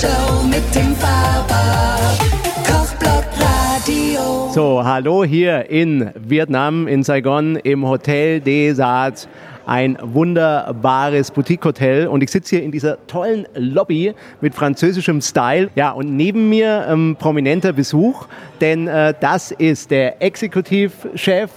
Show mit dem Faber. So, hallo hier in Vietnam, in Saigon, im Hotel des Arts. Ein wunderbares Boutique-Hotel und ich sitze hier in dieser tollen Lobby mit französischem Style. Ja, und neben mir ähm, prominenter Besuch, denn äh, das ist der Exekutivchef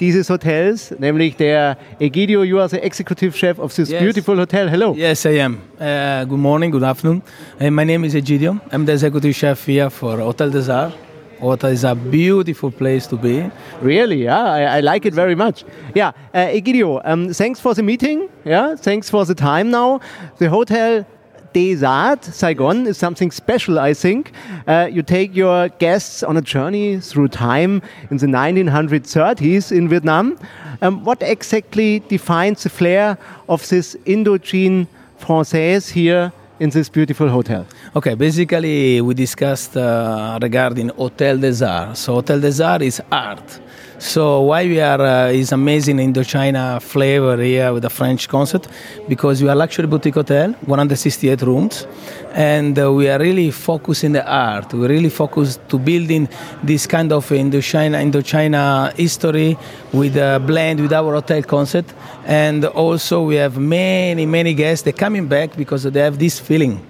dieses Hotels, nämlich der Egidio. You are the executive chef of this Yes. beautiful hotel. Hello. Yes, I am. Uh, good morning, good afternoon. Uh, my name is Egidio. I'm the executive chef here for Hotel des Arts. Hotel is a beautiful place to be. Really? Yeah, I, I like it very much. Yeah, uh, Egidio, um, thanks for the meeting. Yeah, thanks for the time now. The hotel Des Arts Saigon is something special, I think. Uh, you take your guests on a journey through time in the 1930s in Vietnam. Um, what exactly defines the flair of this Indochine Française here in this beautiful hotel? Okay, basically we discussed uh, regarding Hotel des Arts. So Hotel des Arts is art. So why we are uh, is amazing Indochina flavor here with the French concept because we are luxury boutique hotel, 168 rooms, and uh, we are really focusing the art. We really focus to building this kind of Indochina Indochina history with a blend with our hotel concept, and also we have many many guests. They're coming back because they have this feeling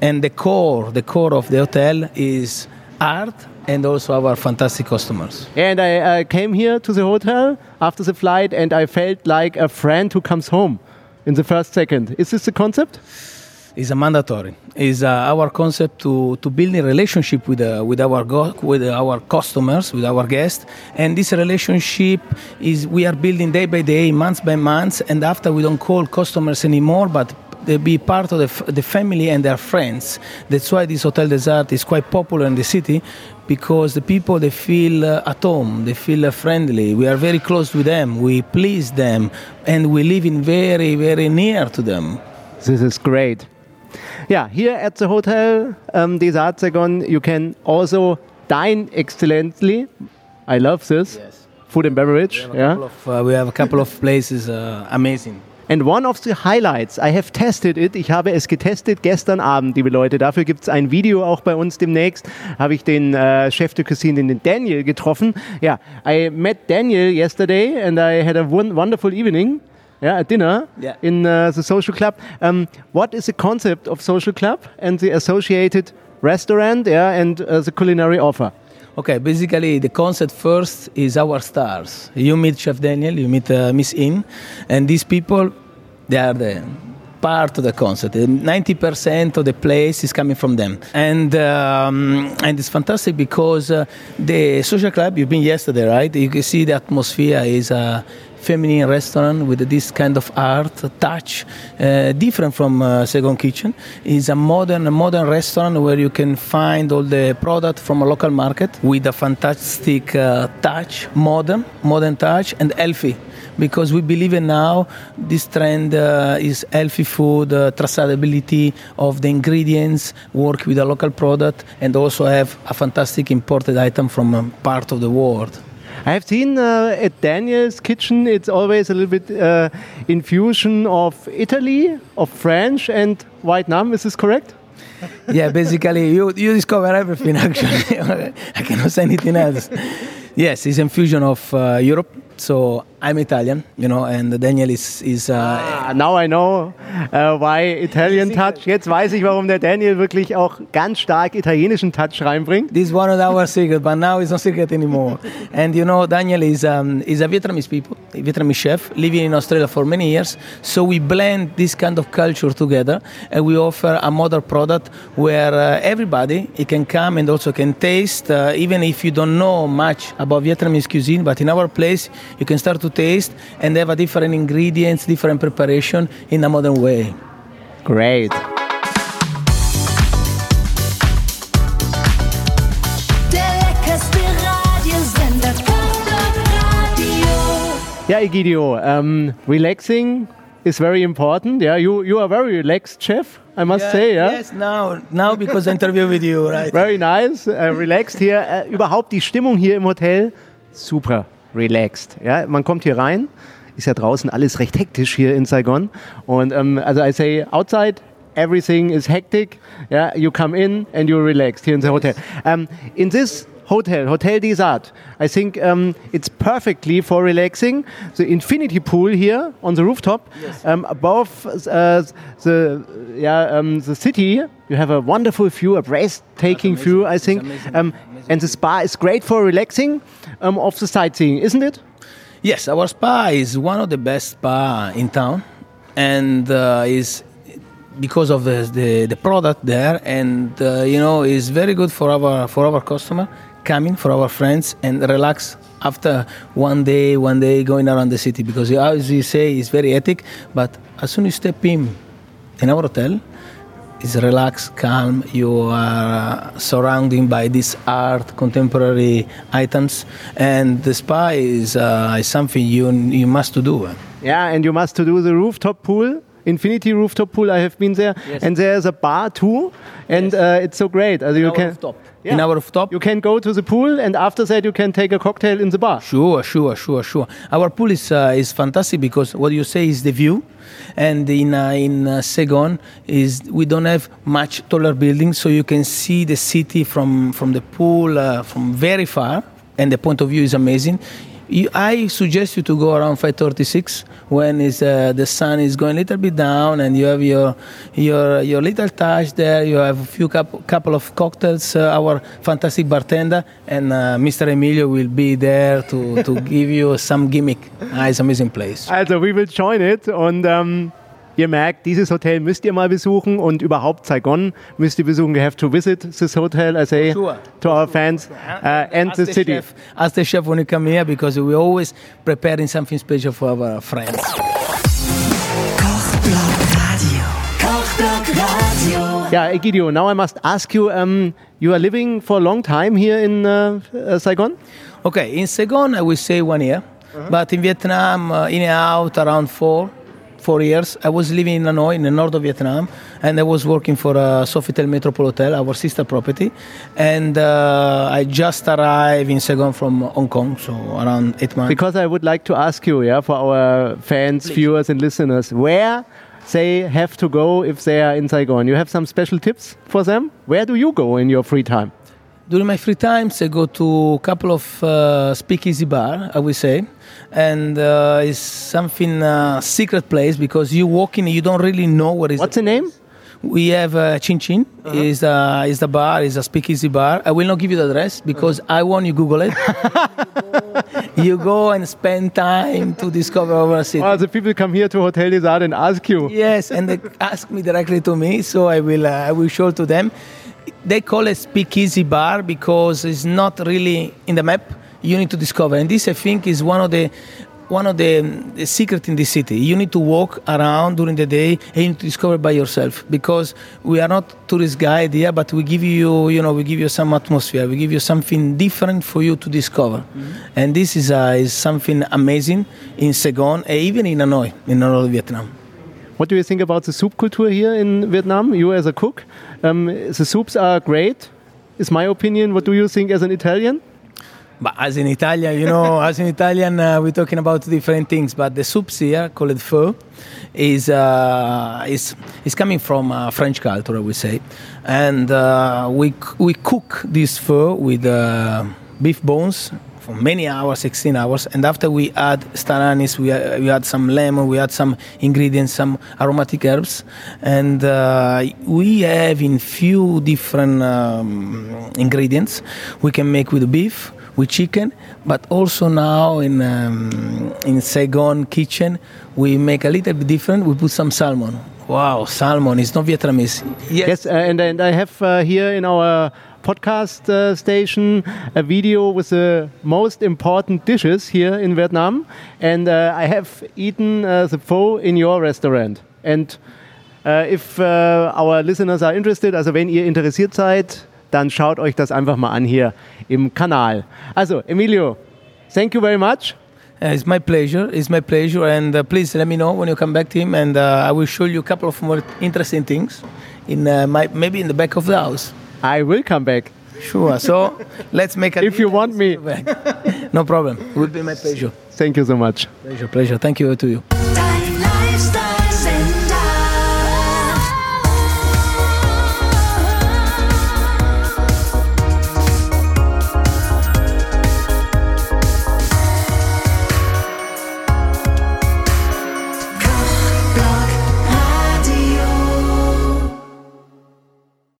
and the core the core of the hotel is art and also our fantastic customers And I, I came here to the hotel after the flight and I felt like a friend who comes home in the first second. Is this the concept? is a mandatory is uh, our concept to to build a relationship with uh, with our go- with our customers with our guests and this relationship is we are building day by day month by month and after we don't call customers anymore but they be part of the, f- the family and their friends that's why this hotel des arts is quite popular in the city because the people they feel uh, at home they feel uh, friendly we are very close with them we please them and we live in very very near to them This is great. Yeah, here at the hotel um, Des Arts Saigon, you can also dine excellently. I love this. Yes. Food and beverage. We have a Yeah. couple of, uh, we have a couple of places uh, amazing. And one of the highlights, I have tested it, ich habe es getestet gestern Abend, liebe Leute. Dafür gibt es ein Video auch bei uns demnächst. Habe ich den äh, Chef de Cuisine, den Daniel, getroffen. Ja, I met Daniel yesterday and I had a won wonderful evening. Yeah, at dinner Yeah. in uh, the social club. Um, what is the concept of social club and the associated restaurant yeah, and uh, the culinary offer? Okay, basically the concept first is our stars. You meet Chef Daniel, you meet uh, Miss In, and these people, they are the part of the concept. Ninety percent of the place is coming from them, and um, and it's fantastic because uh, the social club you've been yesterday, right? You can see the atmosphere is a feminine restaurant with this kind of art touch, uh, different from uh, Saigon Kitchen. It's a modern, modern restaurant where you can find all the product from a local market with a fantastic uh, touch, modern, modern touch, and healthy. Because we believe in now this trend uh, is healthy food, uh, traceability of the ingredients, work with a local product, and also have a fantastic imported item from a part of the world. I have seen uh, at Daniel's kitchen, it's always a little bit uh, infusion of Italy, of French, and Vietnam. Is this correct? yeah, basically, you, you discover everything actually. I cannot say anything else. Yes, it's infusion of uh, Europe. So I'm Italian, you know, and Daniel is, is uh, Ah, now I know uh, why Italian touch. Jetzt weiß ich, warum der Daniel wirklich auch ganz stark italienischen Touch reinbringt. this is one of our secret, but now it's not secret anymore. and you know, Daniel is um, is a Vietnamese people, a Vietnamese chef living in Australia for many years. So we blend this kind of culture together, and we offer a modern product where uh, everybody it can come and also can taste, uh, even if you don't know much about Vietnamese cuisine. But in our place, you can start to taste and have a different ingredients, different preparation in a modern way. Great. Yeah, leckerste Radiosender. Kochblock Egidio, um, relaxing is very important. Yeah, you, you are very relaxed chef, I must say. Yeah. Yes, now, now because I interview with you, right? Very nice, äh, relaxed hier. Äh, überhaupt die Stimmung hier im Hotel, super relaxed. Ja, man kommt hier rein, ist ja draußen alles recht hektisch hier in Saigon. Und ähm, also I say outside everything is hectic. Yeah, you come in and you're relaxed here in the hotel. Um, in this hotel, Hotel des Arts, I think um, it's perfectly for relaxing. The infinity pool here on the rooftop, um, above uh, the yeah um, the city. You have a wonderful view, a breathtaking view, I think. amazing. Um, and the spa is great for relaxing um, of the sightseeing, isn't it? Yes, our spa is one of the best spa in town, and uh, is because of the, the, the product there, and uh, you know is very good for our for our customer coming for our friends and relax after one day one day going around the city because as you say it's very ethic, but as soon as you step in in our hotel. It's relaxed, calm. You are uh, surrounded by this art, contemporary items, and the spa is, uh, is something you you must to do. Yeah, and you must to do the rooftop pool. Infinity rooftop pool. I have been there, Yes. and there's a bar too, and uh, it's so great. Also you our can rooftop. Yeah. In our rooftop. you can go to the pool, and after that you can take a cocktail in the bar. Sure, sure, sure, sure. Our pool is uh, is fantastic because what you say is the view, and in uh, in uh, Saigon is we don't have much taller buildings, so you can see the city from from the pool uh, from very far, and the point of view is amazing. You, I suggest you to go around 5:36 when is uh, the sun is going a little bit down, and you have your your your little touch there. You have a few couple, couple of cocktails. Uh, our fantastic bartender and uh, Mr. Emilio will be there to, to give you some gimmick. Ah, it's amazing place. Also we will join it und ähm, ihr merkt, dieses Hotel müsst ihr mal besuchen und überhaupt Saigon müsst ihr besuchen. You have to visit this hotel, I say Sure. to our fans uh, and Ask the the city. Chef, ask the chef when you come here because we're always preparing something special for our friends. Kochblock Radio. Kochblock Radio. Yeah, Egidio, now I must ask you, um, you are living for a long time here in uh, uh, Saigon? Okay, in Saigon I will say one year, but in Vietnam, uh, in and out around four, four years. I was living in Hanoi, in the north of Vietnam, and I was working for uh, Sofitel Metropole Hotel, our sister property, and uh, I just arrived in Saigon from Hong Kong, so around eight months. Because I would like to ask you, yeah, for our fans, viewers, and listeners, where they have to go if they are in Saigon. You have some special tips for them? Where do you go in your free time? During my free times, I go to a couple of uh, speakeasy bar, I would say, and uh, it's something uh, secret place because you walk in, you don't really know what is. What's the name? We have uh, Chin Chin. Is uh, is the bar? Is a speakeasy bar. I will not give you the address because I want you Google it. you go and spend time to discover our city. Well, the people come here to Hotel des Arts and ask you. Yes, and they ask me directly to me, so I will uh, I will show to them. They call it speakeasy bar because it's not really in the map. You need to discover, and this I think is one of the one of the, the secret in the city. You need to walk around during the day and you need to discover by yourself because we are not tourist guide here, but we give you you know we give you some atmosphere, we give you something different for you to discover, and this is uh, is something amazing in Saigon, and even in Hanoi, in North Vietnam. What do you think about the soup culture here in Vietnam? You as a cook, um, the soups are great. Is my opinion. What do you think as an Italian? But as in Italian, you know, as in Italian, uh, we're talking about different things. But the soups here, called pho, is uh, is is coming from uh, French culture, I would say, and uh, we we cook this pho with uh, beef bones for many hours, 16 hours, and after we add star anise, we, uh, we add some lemon, we add some ingredients, some aromatic herbs, and uh, we have in few different um, ingredients we can make with beef with chicken, but also now in um, in Saigon kitchen we make a little bit different. We put some salmon. Wow, salmon! It's not Vietnamese. Yes, uh, and, and I have uh, here in our podcast uh, station a video with the most important dishes here in Vietnam, and uh, I have eaten uh, the pho in your restaurant. And uh, if uh, our listeners are interested, also wenn ihr interessiert seid, dann schaut euch das einfach mal an hier im Kanal. Also, Emilio, thank you very much. Uh, it's my pleasure. It's my pleasure, and uh, please let me know when you come back, Tim, and uh, I will show you a couple of more interesting things in my maybe in the back of the house. I will come back Sure. So let's make a if you want me. no problem. It would be my pleasure. Thank you so much. Pleasure, pleasure. Thank you to you.